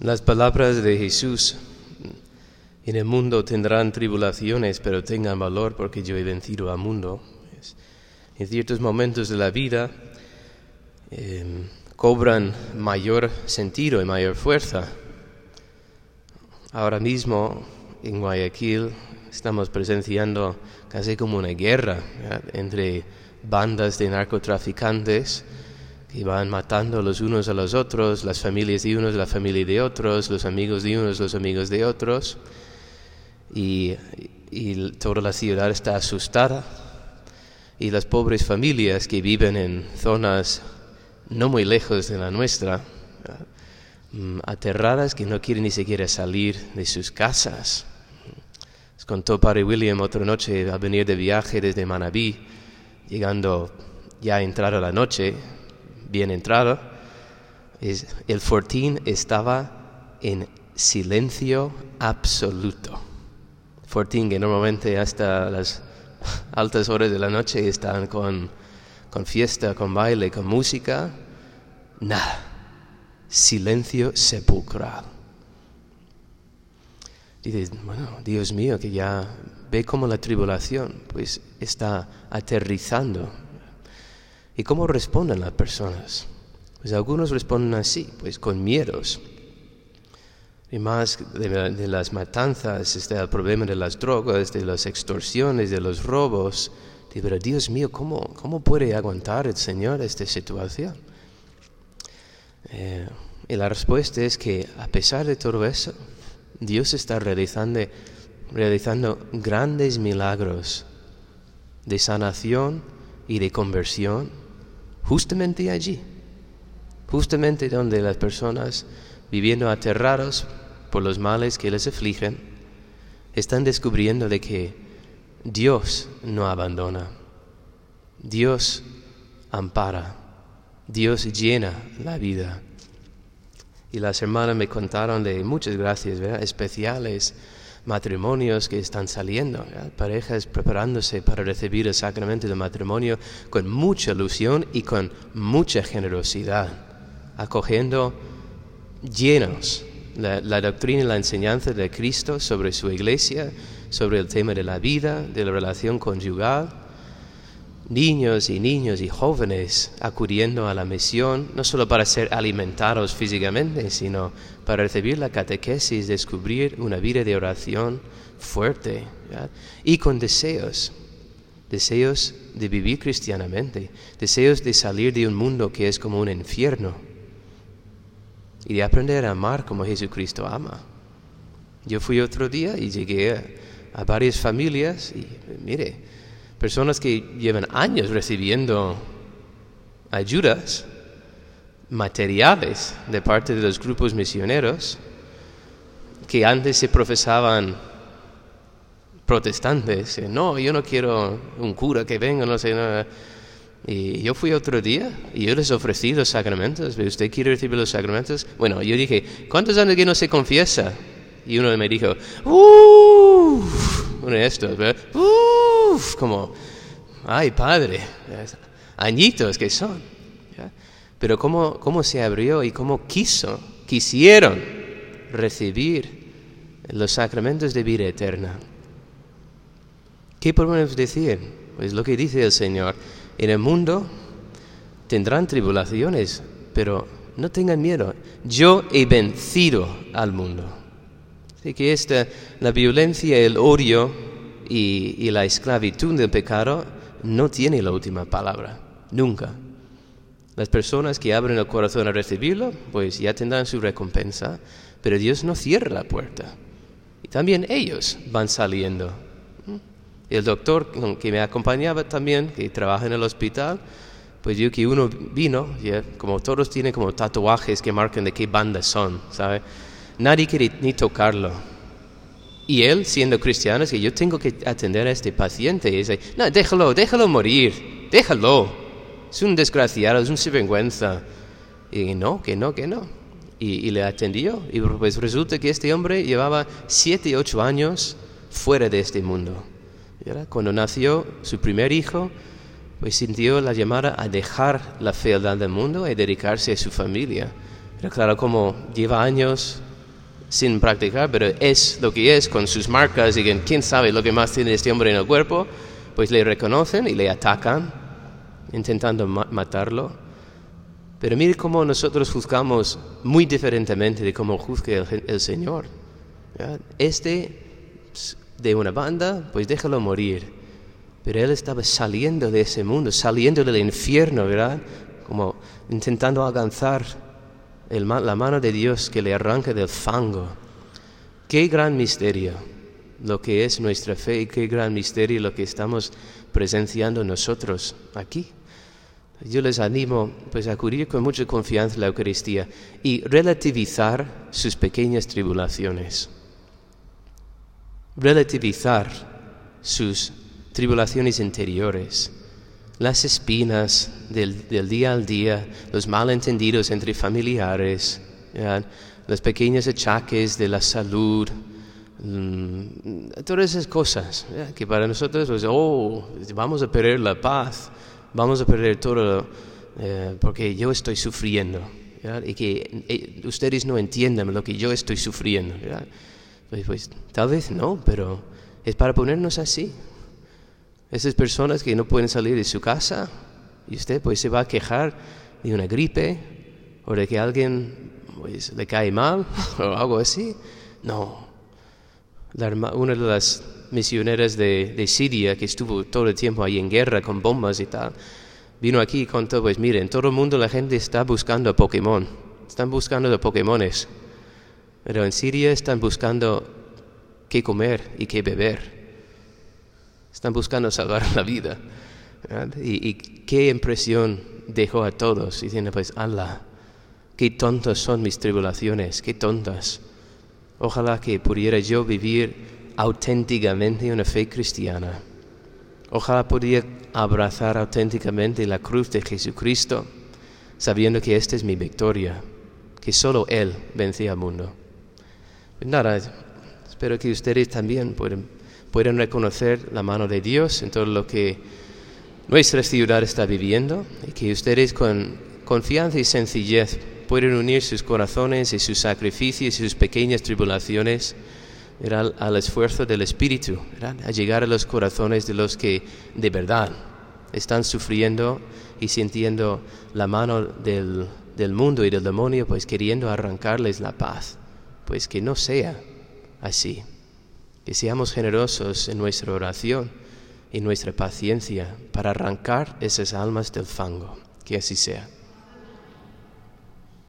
Las palabras de Jesús, en el mundo tendrán tribulaciones, pero tengan valor porque yo he vencido al mundo. En ciertos momentos de la vida em, cobran mayor sentido y mayor fuerza. Ahora mismo en Guayaquil estamos presenciando casi como una guerra entre bandas de narcotraficantes y van matando los unos a los otros, las familias de unos, la familia de otros, los amigos de unos, los amigos de otros. Y, toda la ciudad está asustada. Y las pobres familias que viven en zonas no muy lejos de la nuestra, mm, aterradas que no quieren ni siquiera salir de sus casas. Les contó Padre William otra noche al venir de viaje desde Manabí, llegando ya a entrar a la noche, bien entrado, el fortín estaba en silencio absoluto. Fortín que normalmente hasta las altas horas de la noche están con, con fiesta, con baile, con música, nada, silencio sepulcral. Dices, bueno, Dios mío, que ya ve cómo la tribulación pues está aterrizando ¿Y cómo responden las personas? Pues algunos responden así, pues con miedos. Y más de, las matanzas está el problema de las drogas, de las extorsiones, de los robos. Pero Dios mío, ¿cómo, cómo puede aguantar el Señor esta situación? Eh, y la respuesta es que a pesar de todo eso, Dios está realizando, realizando grandes milagros de sanación y de conversión justamente allí, justamente donde las personas viviendo aterrados por los males que les afligen, están descubriendo de que Dios no abandona, Dios ampara, Dios llena la vida. Y las hermanas me contaron de muchas gracias especiales matrimonios que están saliendo, parejas preparándose para recibir el sacramento del matrimonio con mucha ilusión y con mucha generosidad, acogiendo llenos la, la, doctrina y la enseñanza de Cristo sobre su iglesia, sobre el tema de la vida, de la relación conyugal niños y niños y jóvenes acudiendo a la misión, no solo para ser alimentados físicamente, sino para recibir la catequesis, descubrir una vida de oración fuerte y con deseos, deseos de vivir cristianamente, deseos de salir de un mundo que es como un infierno y de aprender a amar como Jesucristo ama. Yo fui otro día y llegué a, a varias familias y mire, personas que llevan años recibiendo ayudas materiales de parte de los grupos misioneros que antes se profesaban protestantes. No, yo no quiero un cura que venga, no sé. Y yo fui otro día y yo les ofrecí los sacramentos. ¿Usted quiere recibir los sacramentos? Bueno, yo dije, ¿cuántos años que no se confiesa? Y uno me dijo, uff, uno de estos, ¿verdad? como, ay padre, añitos que son. Pero cómo, cómo se abrió y cómo quiso, quisieron recibir los sacramentos de vida eterna. ¿Qué podemos decir? Pues lo que dice el Señor, en el mundo tendrán tribulaciones, pero no tengan miedo, yo he vencido al mundo. Así que esta, la violencia, el odio, y, la esclavitud del pecado no tiene la última palabra, nunca. Las personas que abren el corazón a recibirlo, pues ya tendrán su recompensa, pero Dios no cierra la puerta. Y también ellos van saliendo. El doctor que me acompañaba también, que trabaja en el hospital, pues yo que uno vino, como todos tienen como tatuajes que marcan de qué banda son, ¿sabe? Nadie quiere ni tocarlo y él, siendo cristiano, que yo tengo que atender a este paciente. Y dice, no, déjalo, déjalo morir, déjalo. Es un desgraciado, es un sinvergüenza. Y no, que no, que no. Y, le atendió. Y pues resulta que este hombre llevaba siete, ocho años fuera de este mundo. Cuando nació su primer hijo, pues sintió la llamada a dejar la fealdad del mundo y dedicarse a su familia. Pero claro, como lleva años sin practicar, pero es lo que es, con sus marcas, y quién sabe lo que más tiene este hombre en el cuerpo, pues le reconocen y le atacan, intentando matarlo. Pero mire cómo nosotros juzgamos muy diferentemente de cómo juzga el, Señor. Este de una banda, pues déjalo morir. Pero él estaba saliendo de ese mundo, saliendo del infierno, ¿verdad? Como intentando alcanzar la mano de Dios que le arranca del fango. Qué gran misterio lo que es nuestra fe y qué gran misterio lo que estamos presenciando nosotros aquí. Yo les animo pues a acudir con mucha confianza a la Eucaristía y relativizar sus pequeñas tribulaciones. Relativizar sus tribulaciones interiores, las espinas del, día al día, los malentendidos entre familiares, los pequeños achaques de la salud, mm, todas esas cosas que para nosotros, pues, oh, vamos a perder la paz vamos a perder todo eh, porque yo estoy sufriendo y que eh, ustedes no entiendan lo que yo estoy sufriendo. Pues, pues, tal vez no, pero es para ponernos así. Esas personas que no pueden salir de su casa y usted pues se va a quejar de una gripe o de que alguien pues, le cae mal o algo así. No. una de las misioneras de, Siria, que estuvo todo el tiempo ahí en guerra con bombas y tal, vino aquí y contó, pues miren, en todo el mundo la gente está buscando a Pokémon, están buscando a Pokémones, pero en Siria están buscando qué comer y qué beber, están buscando salvar la vida. Y, qué impresión dejó a todos, diciendo, pues, Allah, qué tontas son mis tribulaciones, qué tontas. Ojalá que pudiera yo vivir auténticamente una fe cristiana. Ojalá pudiera abrazar auténticamente la cruz de Jesucristo, sabiendo que esta es mi victoria, que solo Él vence al mundo. Pues nada, espero que ustedes también puedan, puedan reconocer la mano de Dios en todo lo que nuestra ciudad está viviendo y que ustedes con confianza y sencillez pueden unir sus corazones y sus sacrificios y sus pequeñas tribulaciones al, esfuerzo del Espíritu, a llegar a los corazones de los que de verdad están sufriendo y sintiendo la mano del, del mundo y del demonio, pues queriendo arrancarles la paz. Pues que no sea así. Que seamos generosos en nuestra oración y nuestra paciencia para arrancar esas almas del fango. Que así sea.